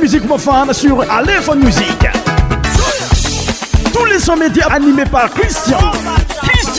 musique pour sur Aléphone Musique Tous les sons médias animés par Christian.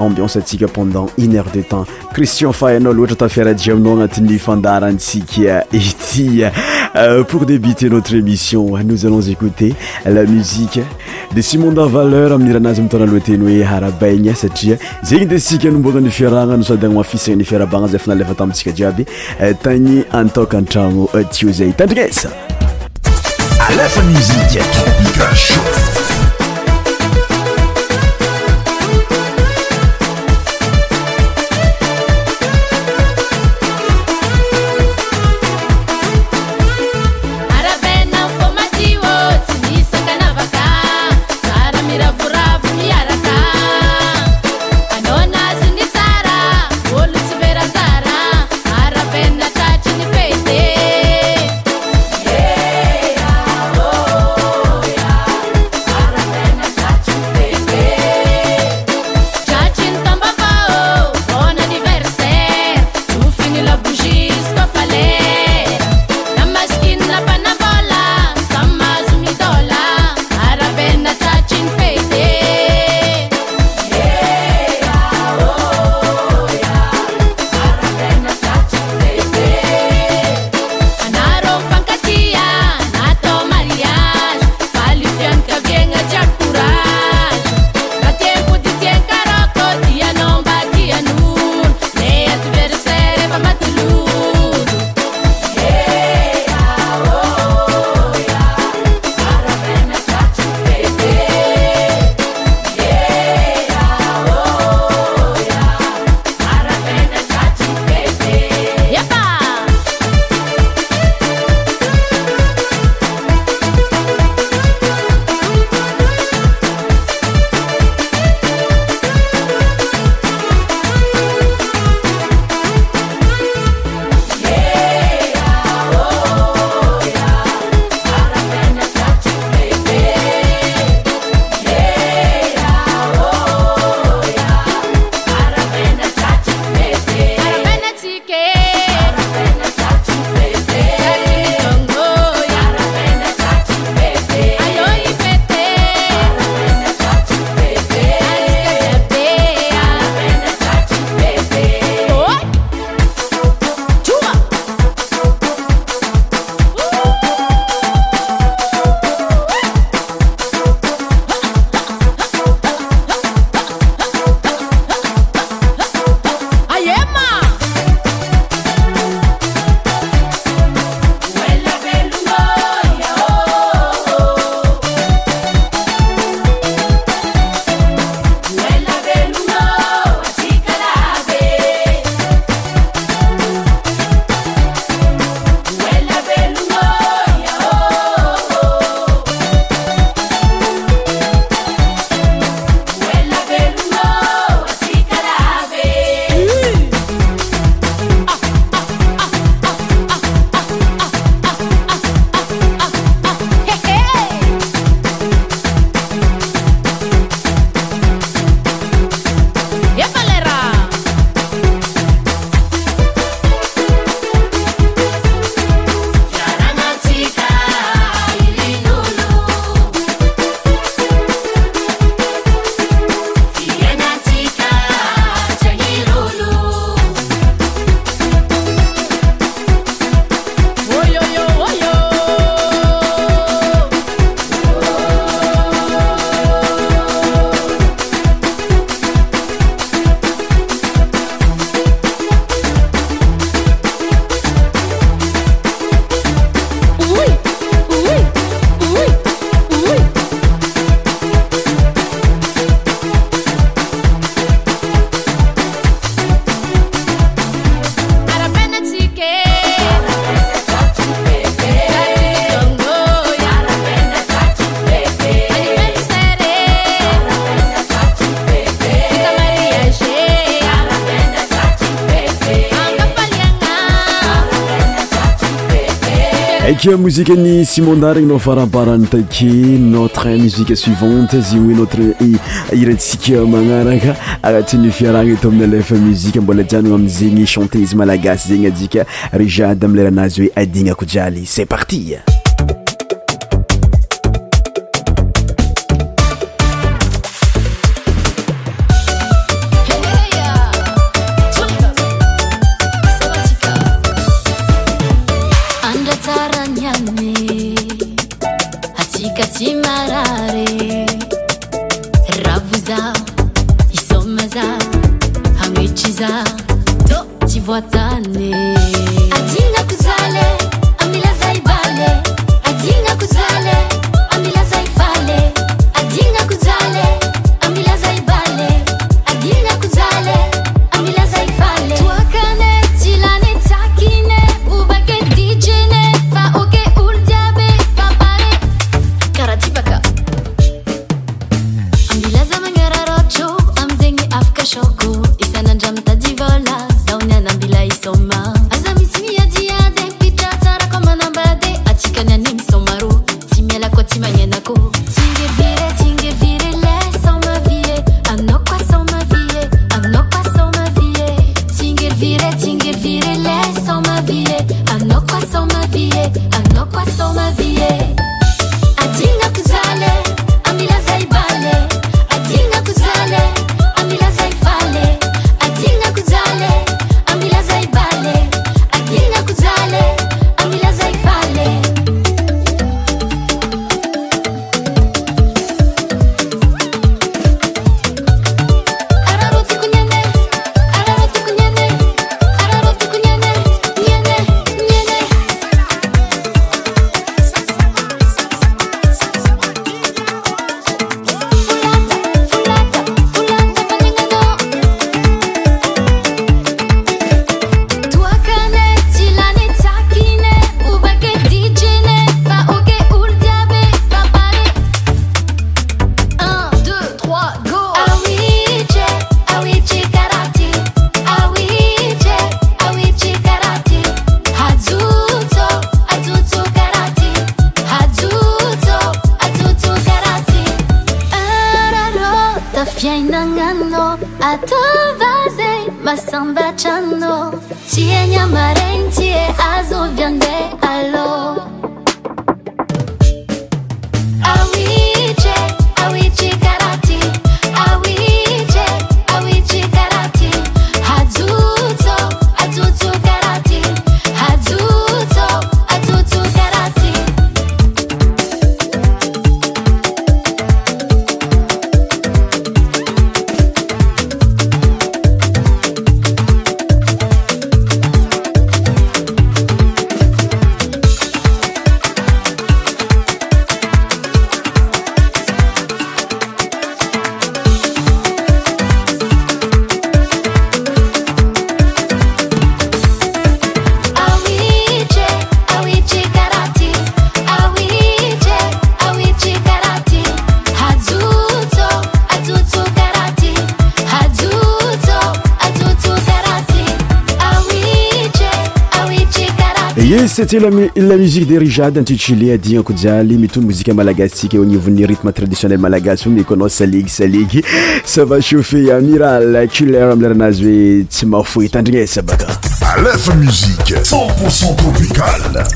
nsdatune heure detemriinaaa tfiarah ainao anatyfandaransia iour ébteotreémission nos alonzotelami d sy mondeeuram anzy tnaloateny oe arabain saizenydsa noboanafiarahnanosaynamafisana nfiarabanazafanaeatatsika jiabytany antokantranotio zay tandrinesa mozike ny simandarigna nao faraparany take notre musique suivante zey hoe notre iratsika magnaraka anatiny fiaragna to aminy alefa muzike mbola jianona amizegny chanté izy malagasy zegny adika rijade ami leranazy hoe adigna akojialy c'est partie ila musique derigade antichili adia kojialy mitony mouzika malagastsika ognivony rythme traditionnel malagasy o me koanao saleg salegy sava chauffe amiral culer amy laranazy hoe tsy mafoeitandrina e sabaka alefa musiqe c0ntporcent topicale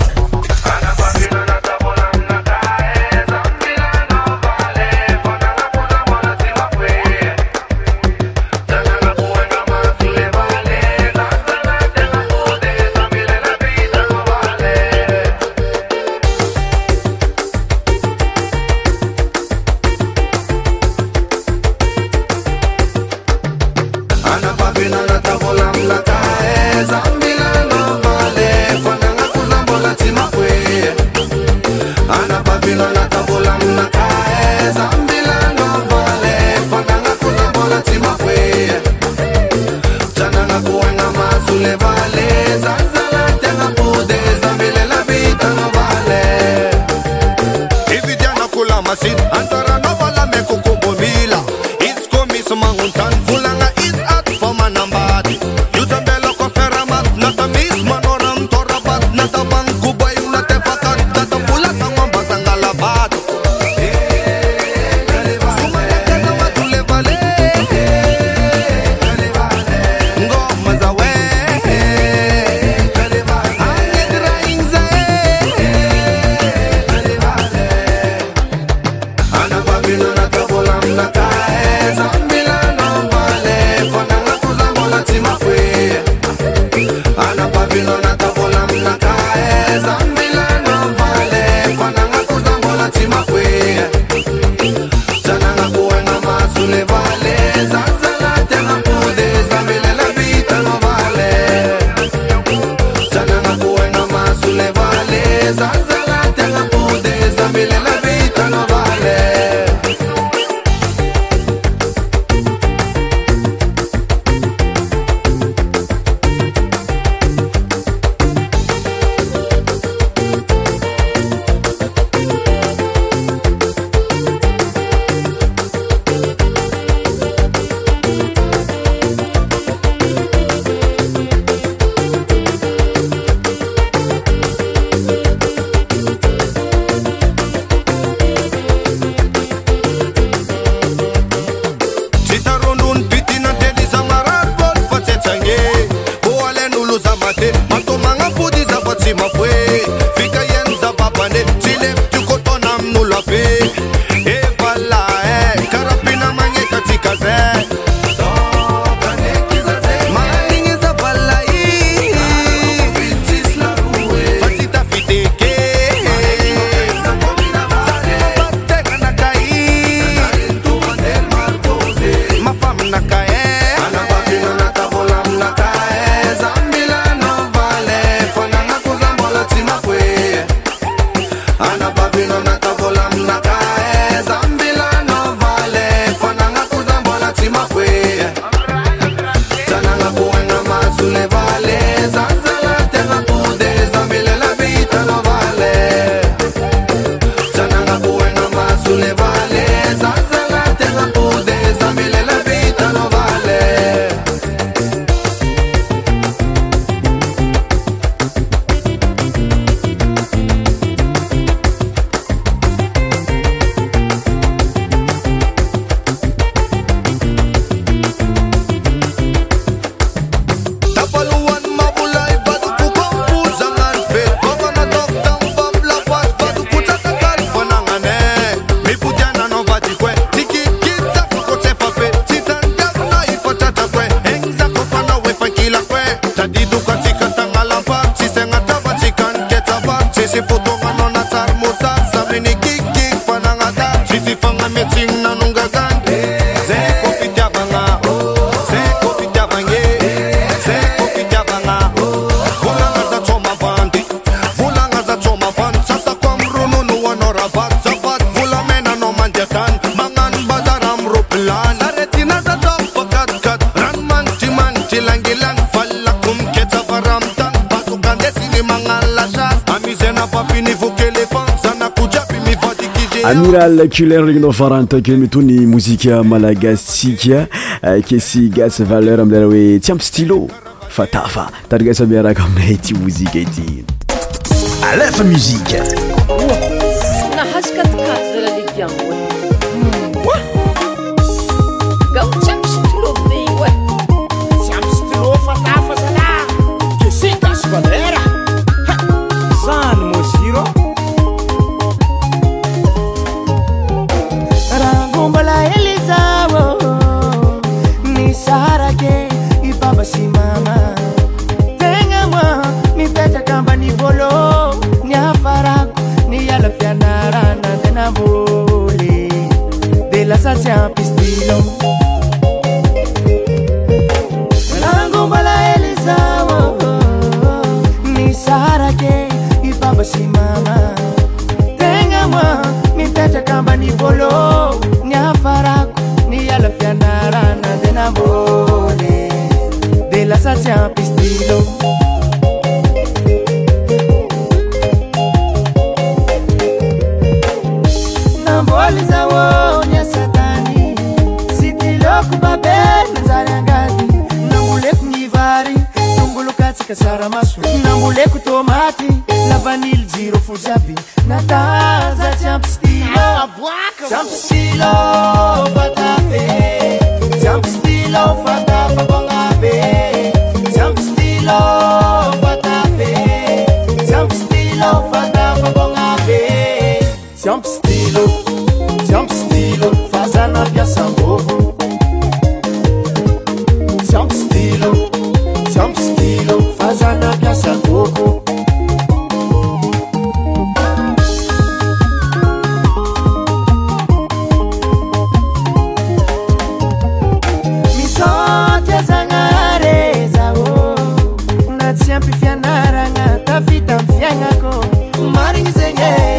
amiral culena regny nao varany take meto ny mozika malagasitsika eh, kesy gasy valeur ami lera hoe tsy amb stylo fa tafa tarigasa mi araka aminay aty mozika ity alefa muzika tsiampy fianaragna tafitam fianako marinzeny e!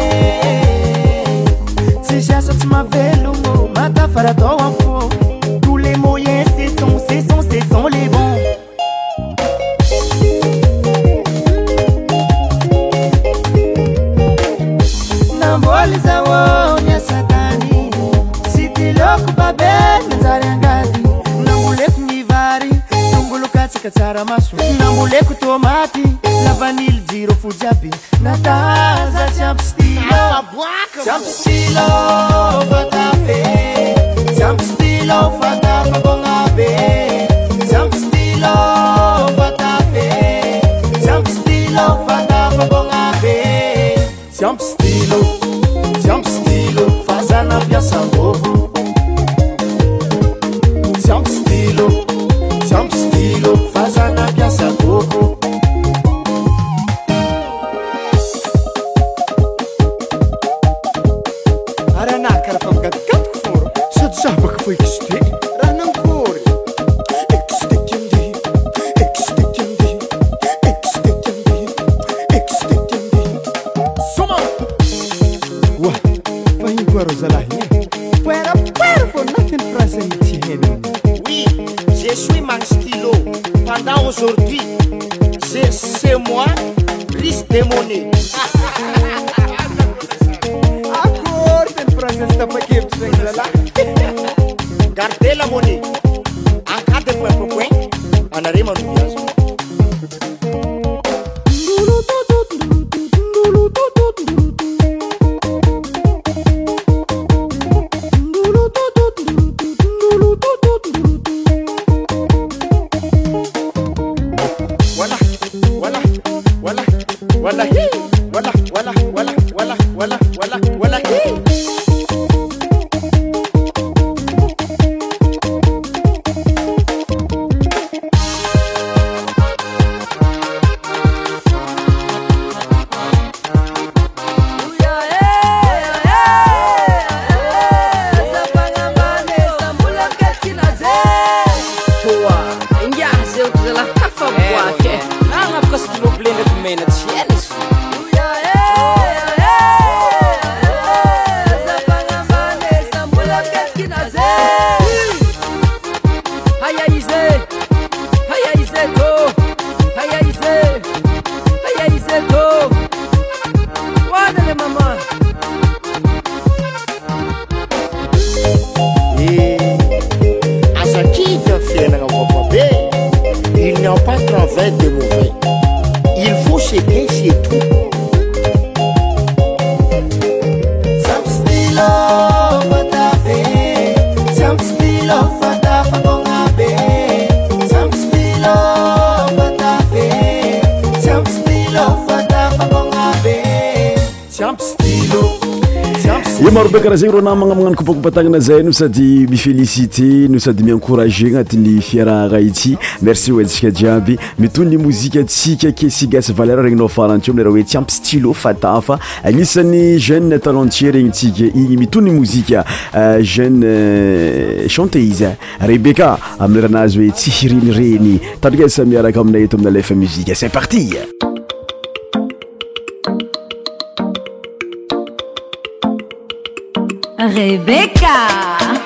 patagnana zay nosady mifélicité no sady mincourage anatin'ny fiararaity merci tsikajiaby mitonymozitsika kesaser reny afrto er oe tsyampysty fatf agnisany jeuetalentierregnytsika igny mitonymoijeue chantéiz rebecca amieranazy oe tsyfirinyreny tsamiarakaaminay to aminalefamice parti Rebecca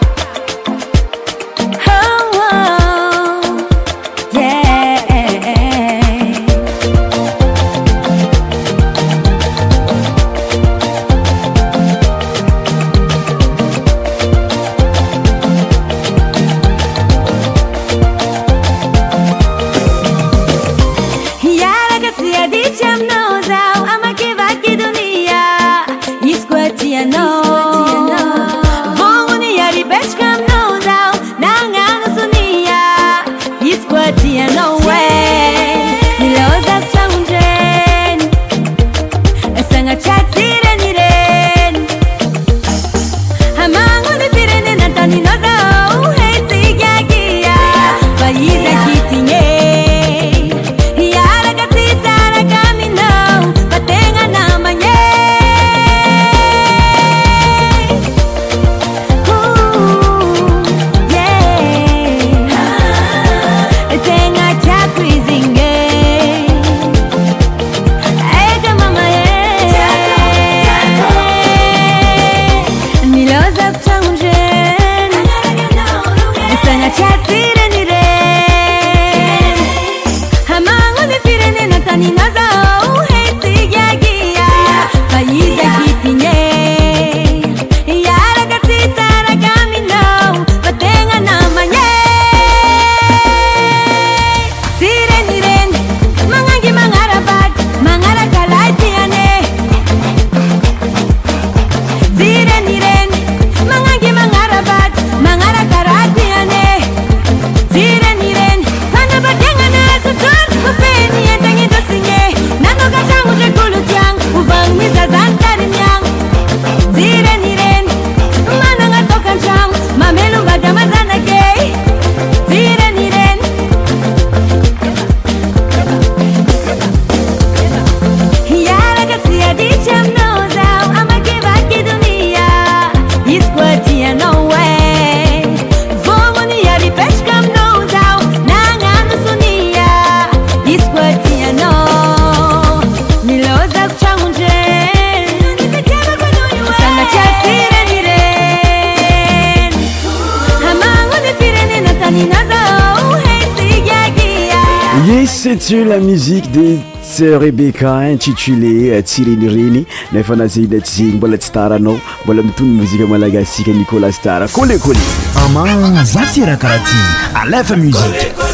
tula musique des rebecca intitulé euh, tsyrenireny nefa nazahinaty zegny mbola tsy taranao mbola mitony mozika malaka sika nicolas tara kolekolé ama za tirakaraha ty alefa muziqe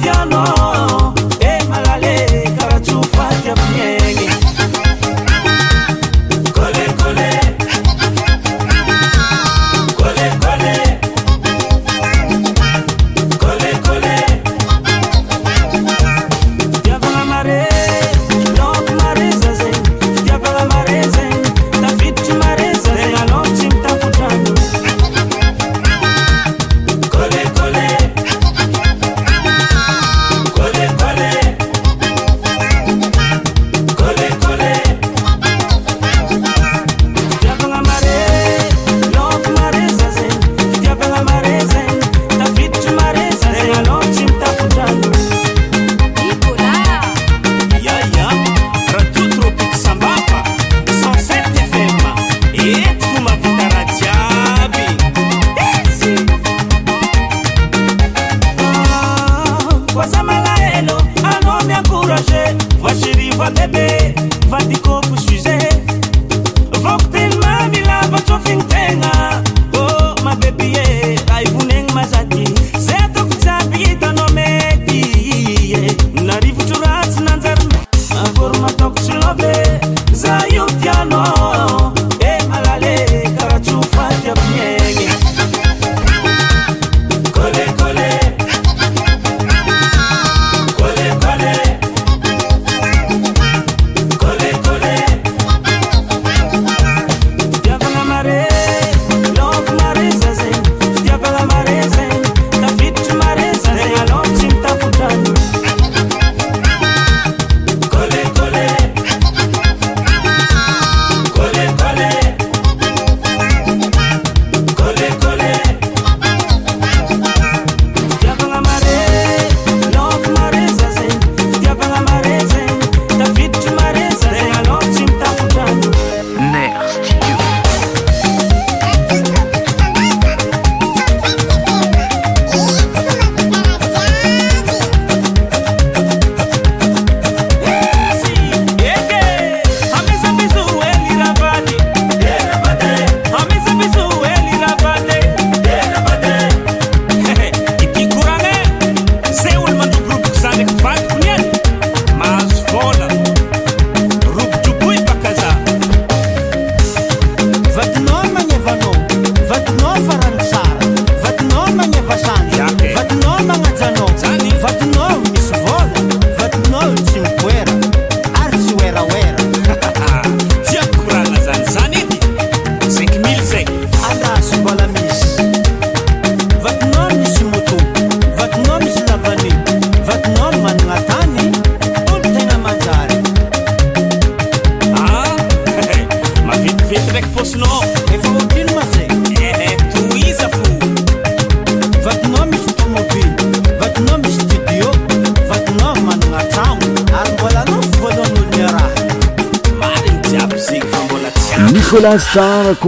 ya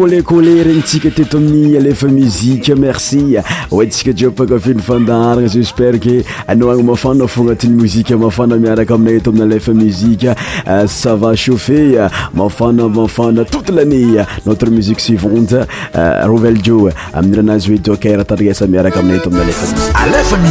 olecole regnytsika teto amin'ny alefa muzika merci oetsika jeo paka fino fandarana zespere ke anao ana mafana fognatiny muzika mafana miaraka aminay to aminy alefa muzika sava chaffet mafana mafana toute lanée notre musiqe suivante rovelljo ami'ranazy oe docker tadriesa miaraka aminay to amiy alefaia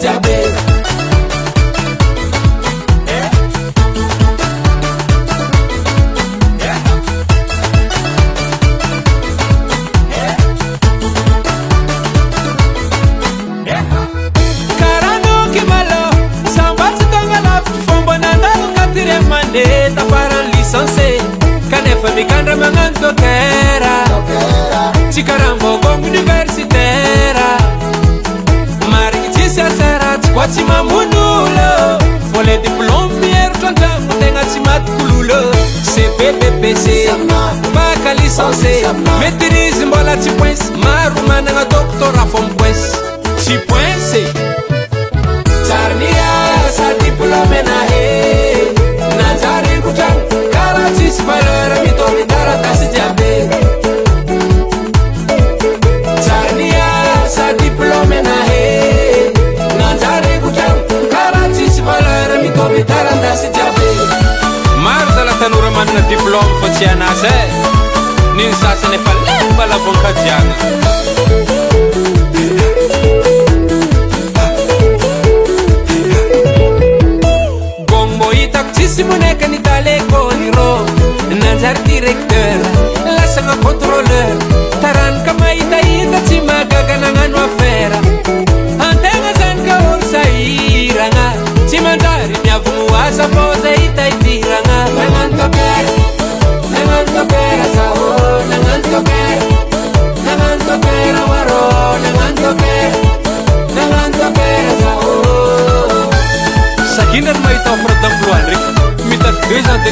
down. sensé maîtrise mbola tsy poince maro managna boca de água.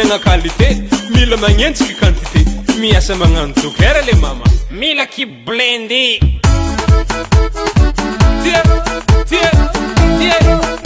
ana qualité mila magnentsiky quantité miasa magnano jokera le mama mila kiblendy tie tietie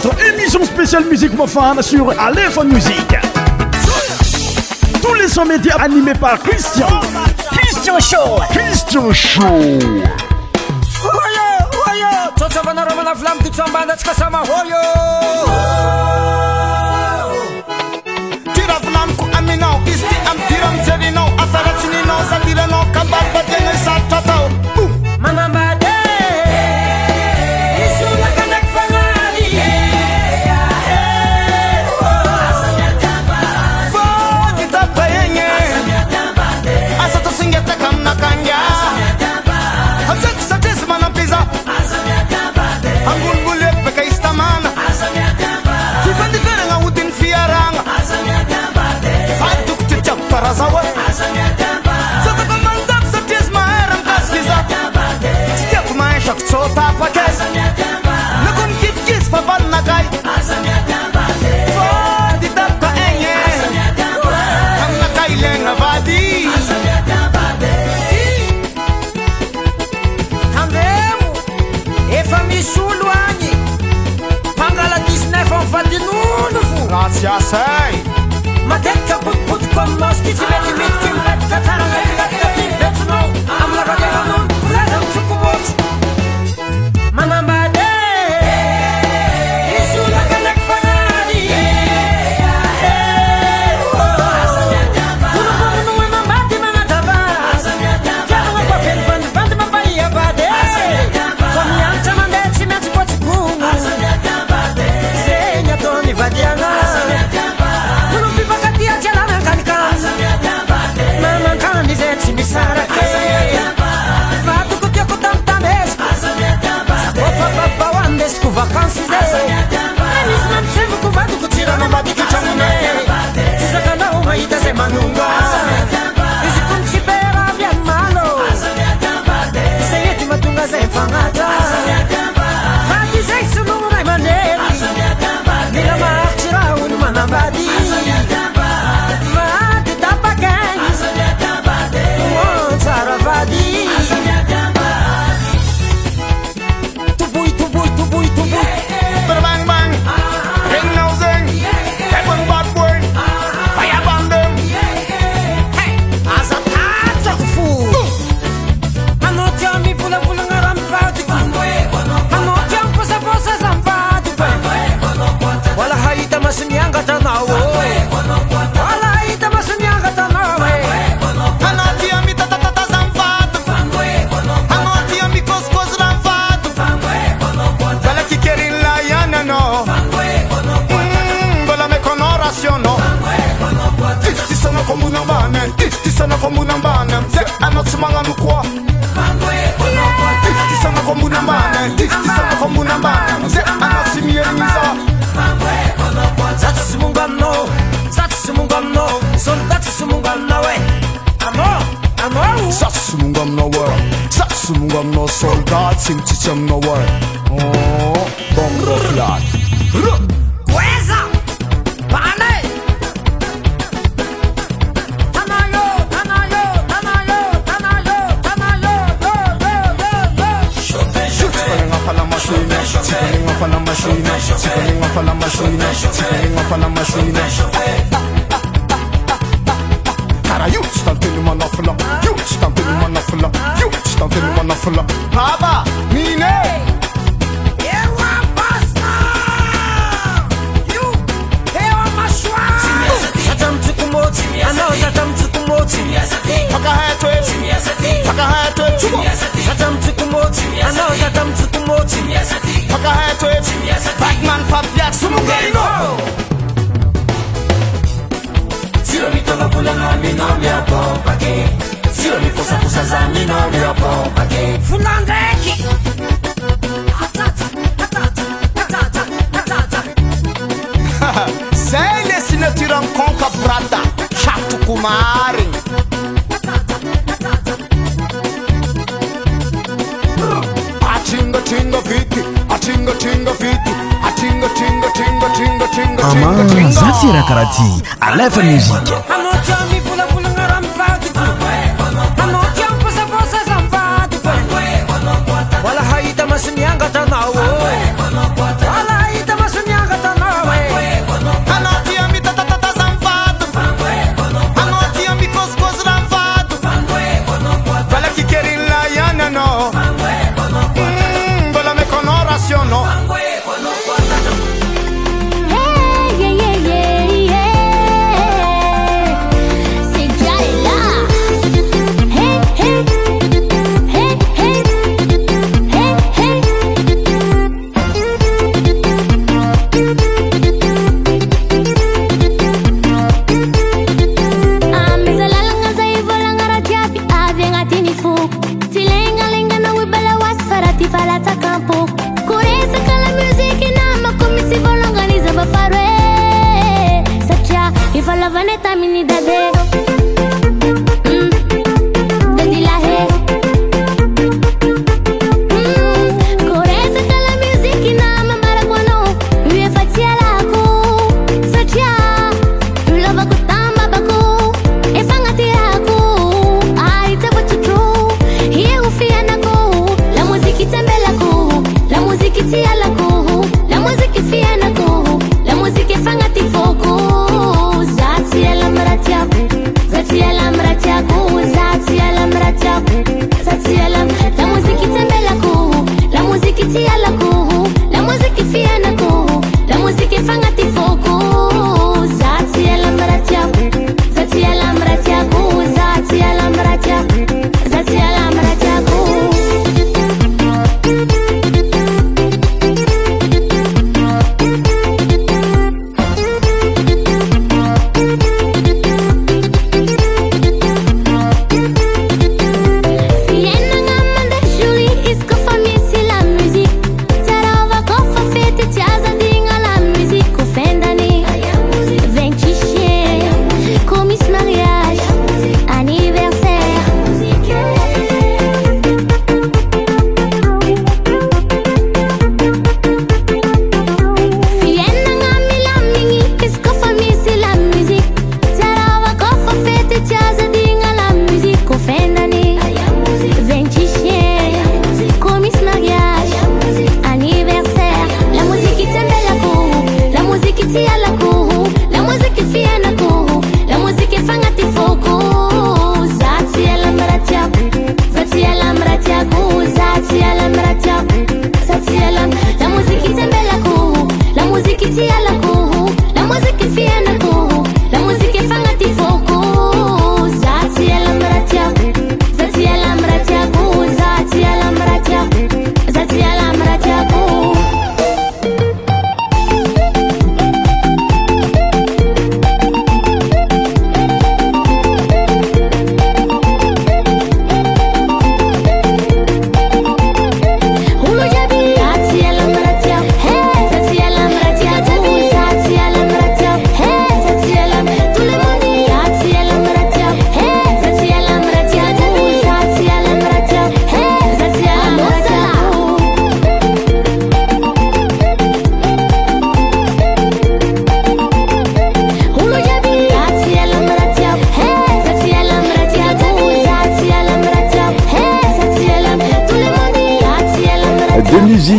votre émission spéciale Musique Mofam sur Aléphone Musique. Tous les sommets médias animés par Christian. Christian Show. Christian Show. saamanako satria zy aharkazikiza sy tiko aakoôa nako mikitik izy faainakayaoka ny aninakay lna vady ambemo efa misy olo agny mpangala dixnef amifadin'olooratsyasa But most kids better meet him at the time. mas nunca. some no mazatyrakarahaty alefay muziqa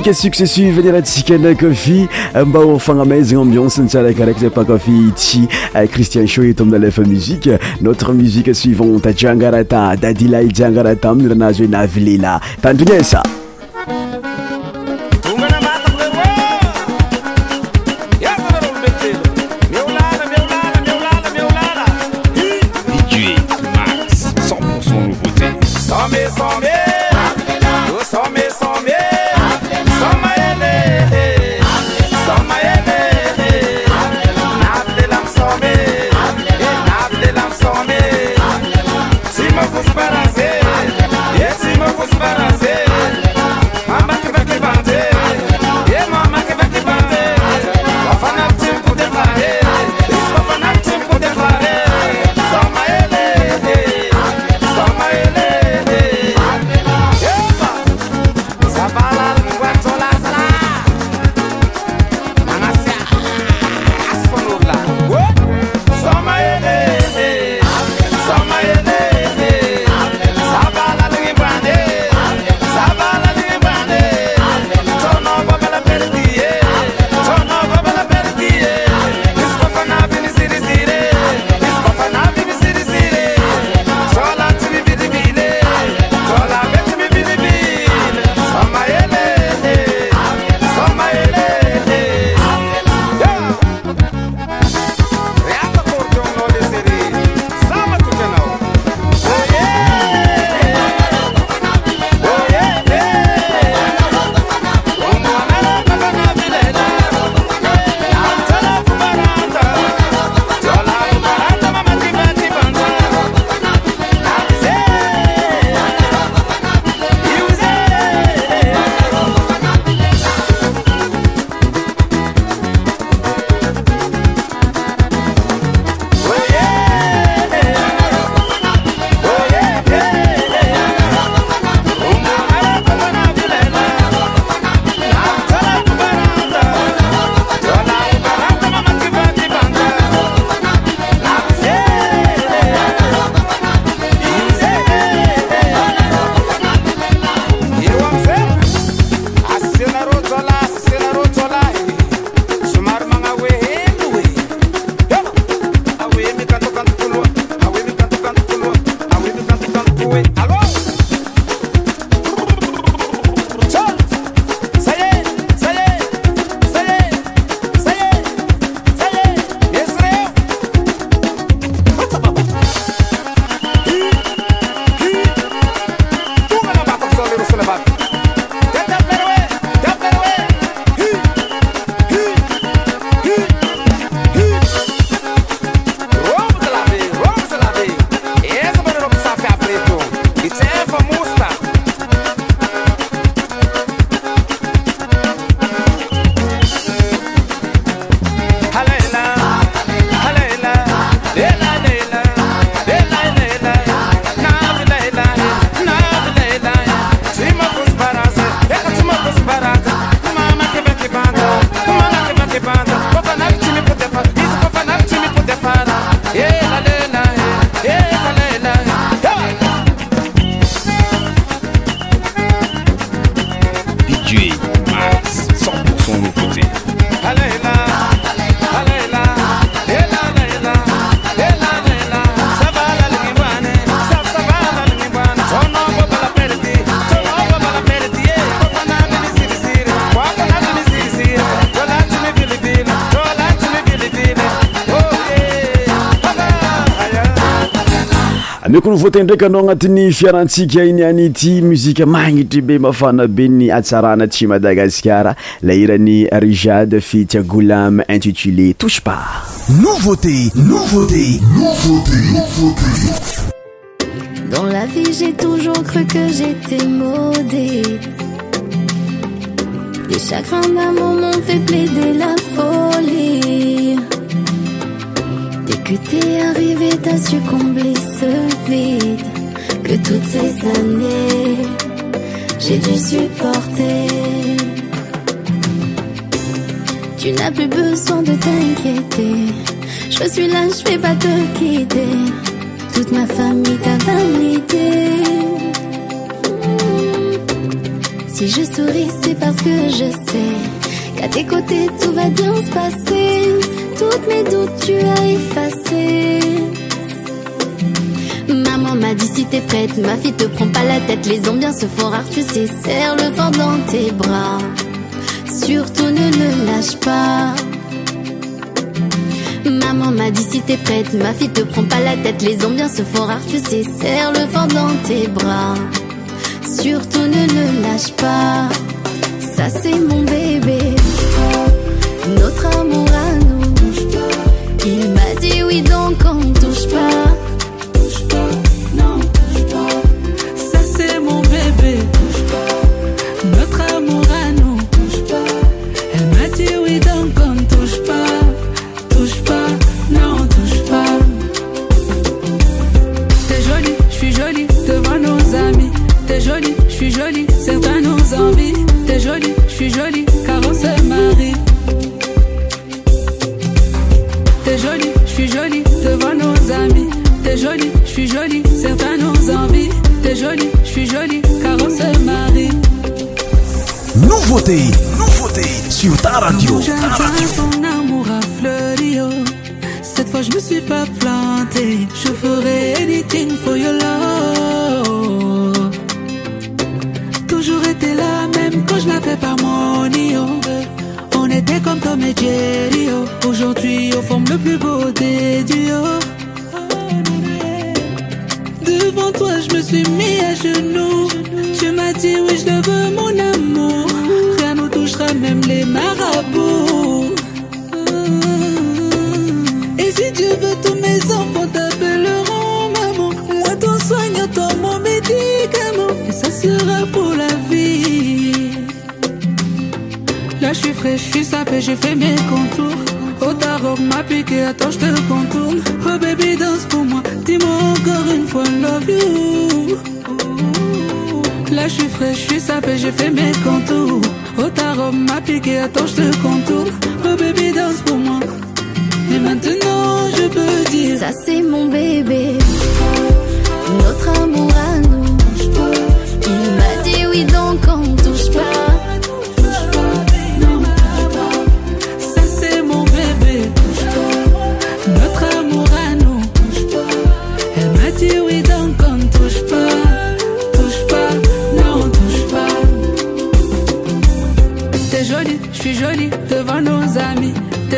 e successive anira tsikana kofi mba o fagnamay zegny ambianse ntsaraikyaraiky zay pakafi itsy eh, cristian show etomina lefa musique notre musique suivante jiangarata dadilai jiangarata aminiranazo hoe navilela tandrinasa ameko novoatendrika anao agnatin'ny fiarantsika iny any ity muzika magnitry be mafana be ny atsarana tsy madagasikara lahirany rijade fit intitulé touche pas nouveauté nouveauté nouveauté nouveauté dans la vie j'ai toujours cru que j'étais maudite les chagrins d'amour m'ont fait plaider la folie que t'es arrivé, t'as su ce vide que toutes ces années j'ai dû supporter. Tu n'as plus besoin de t'inquiéter. Je suis là, je vais pas te quitter. Toute ma famille t'a validé. Si je souris, c'est parce que je sais qu'à tes côtés tout va bien se passer toutes mes doutes, tu as effacé. Maman m'a dit si t'es prête, ma fille te prend pas la tête. Les se font rares, tu sais, serre le vent dans tes bras. Surtout ne le lâche pas. Maman m'a dit si t'es prête, ma fille te prend pas la tête. Les se font rares, tu sais, serre le vent dans tes bras. Surtout ne le lâche pas. Ça c'est mon bébé, notre amour. Il m'a dit oui donc on touche pas T'es jolie, je suis jolie, certains nous envient. T'es jolie, je suis jolie, car on se marie. Nouveauté, nouveauté sur ta radio. Ton amour à fleuri, oh. Cette fois je me suis pas planté. Je ferai anything for your love. Toujours été là, même quand je n'avais pas mon ion. Oh. On était comme Tom et Jerry, oh. Aujourd'hui on forme le plus beau des duos toi, je me suis mis à genoux. Tu m'as dit oui, je le veux, mon amour. Rien nous touchera, même les marabouts. Et si Dieu veut, tous mes enfants t'appelleront maman. Moi, ton soignant, toi mon médicament. Et ça sera pour la vie. Là, je suis frais, je suis sapé, j'ai fait mes contours. Oh, ta robe m'a piqué, attends, je te contourne. Oh, baby, danse pour moi. Dis-moi encore une fois, love you. Là, je suis frais, je suis sapé, j'ai fait mes contours. Oh, ta robe m'a piqué, attends, je te contourne. Oh, baby, danse pour moi. Et maintenant, je peux dire Ça, c'est mon bébé. Notre amour à nous. Il m'a dit oui, donc on touche pas.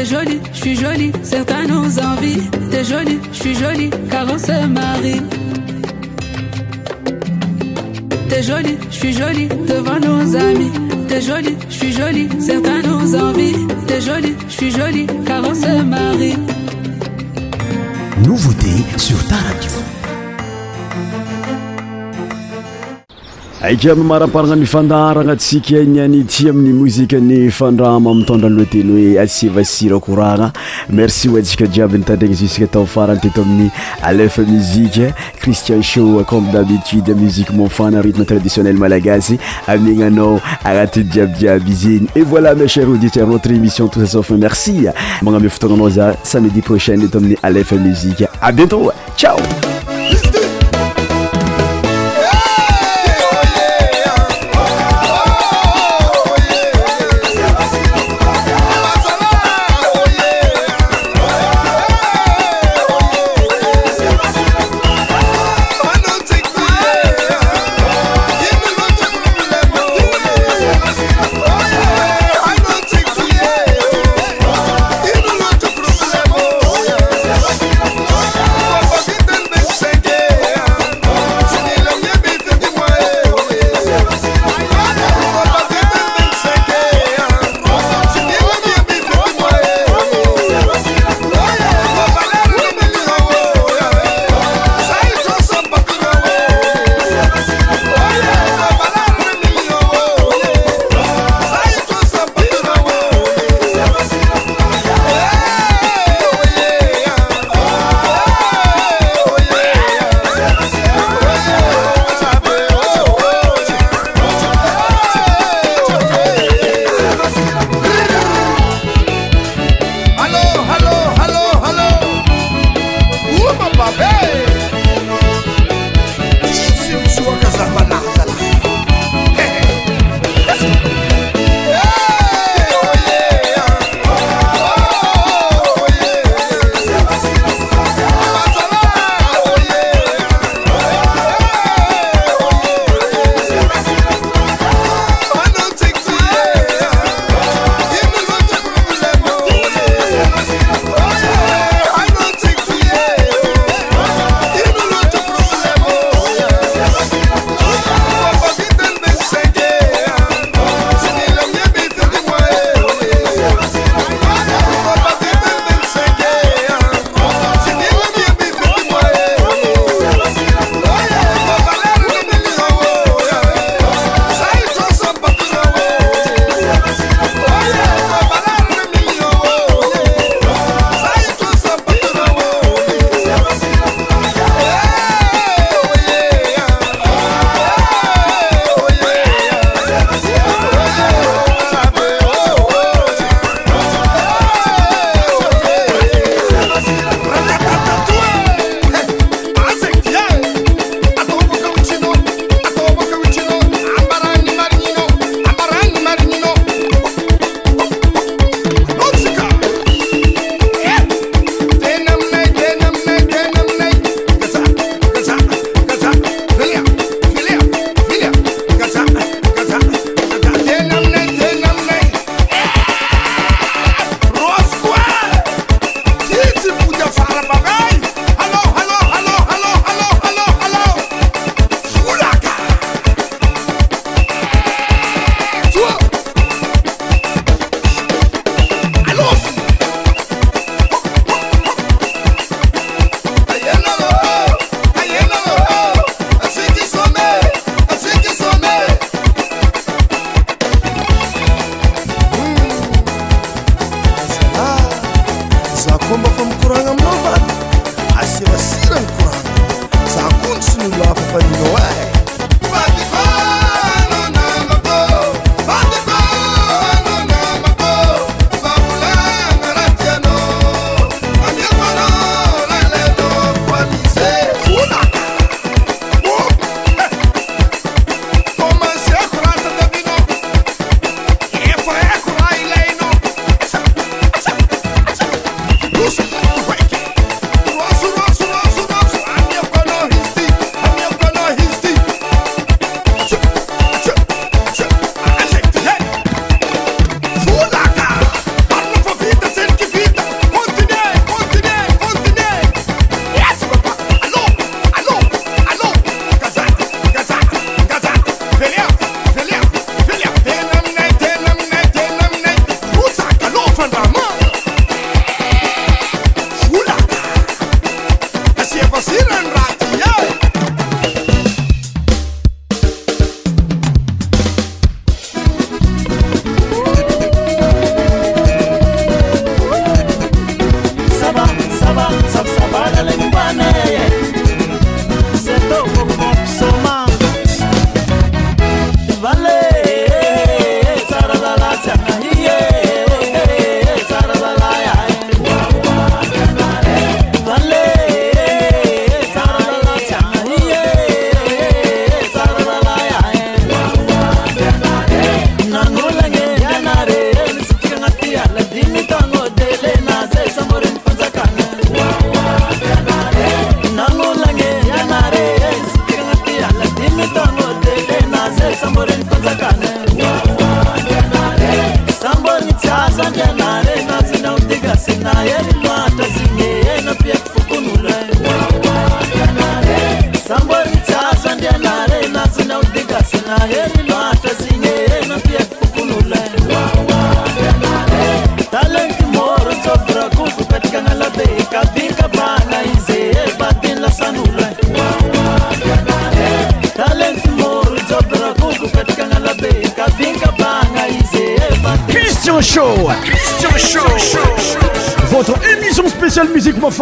t'es jolie, je suis jolie, certains nous envie T'es jolie, je suis jolie, car on se marie. T'es jolie, je suis jolie, devant nos amis. T'es jolie, je suis jolie, certains nous envie T'es jolie, je suis jolie, car on se marie. Nouveauté sur ta ak amaramparana nifandaharana sikanianty aminy mozikany fandrammitondra loateny hoe asevasirakorana merci osikajiabynytandrana zsiatfarany te amin'ny alfa muzie cristian sho comme dabitudemusiqe monfanartme traditionnel malagasy aminanao anati jiabyjiaby zegny e voilà ma cher auditeur notre émissiontossf merci maname fotonana za samedi prochaine et aminy alfa musi abientô tiao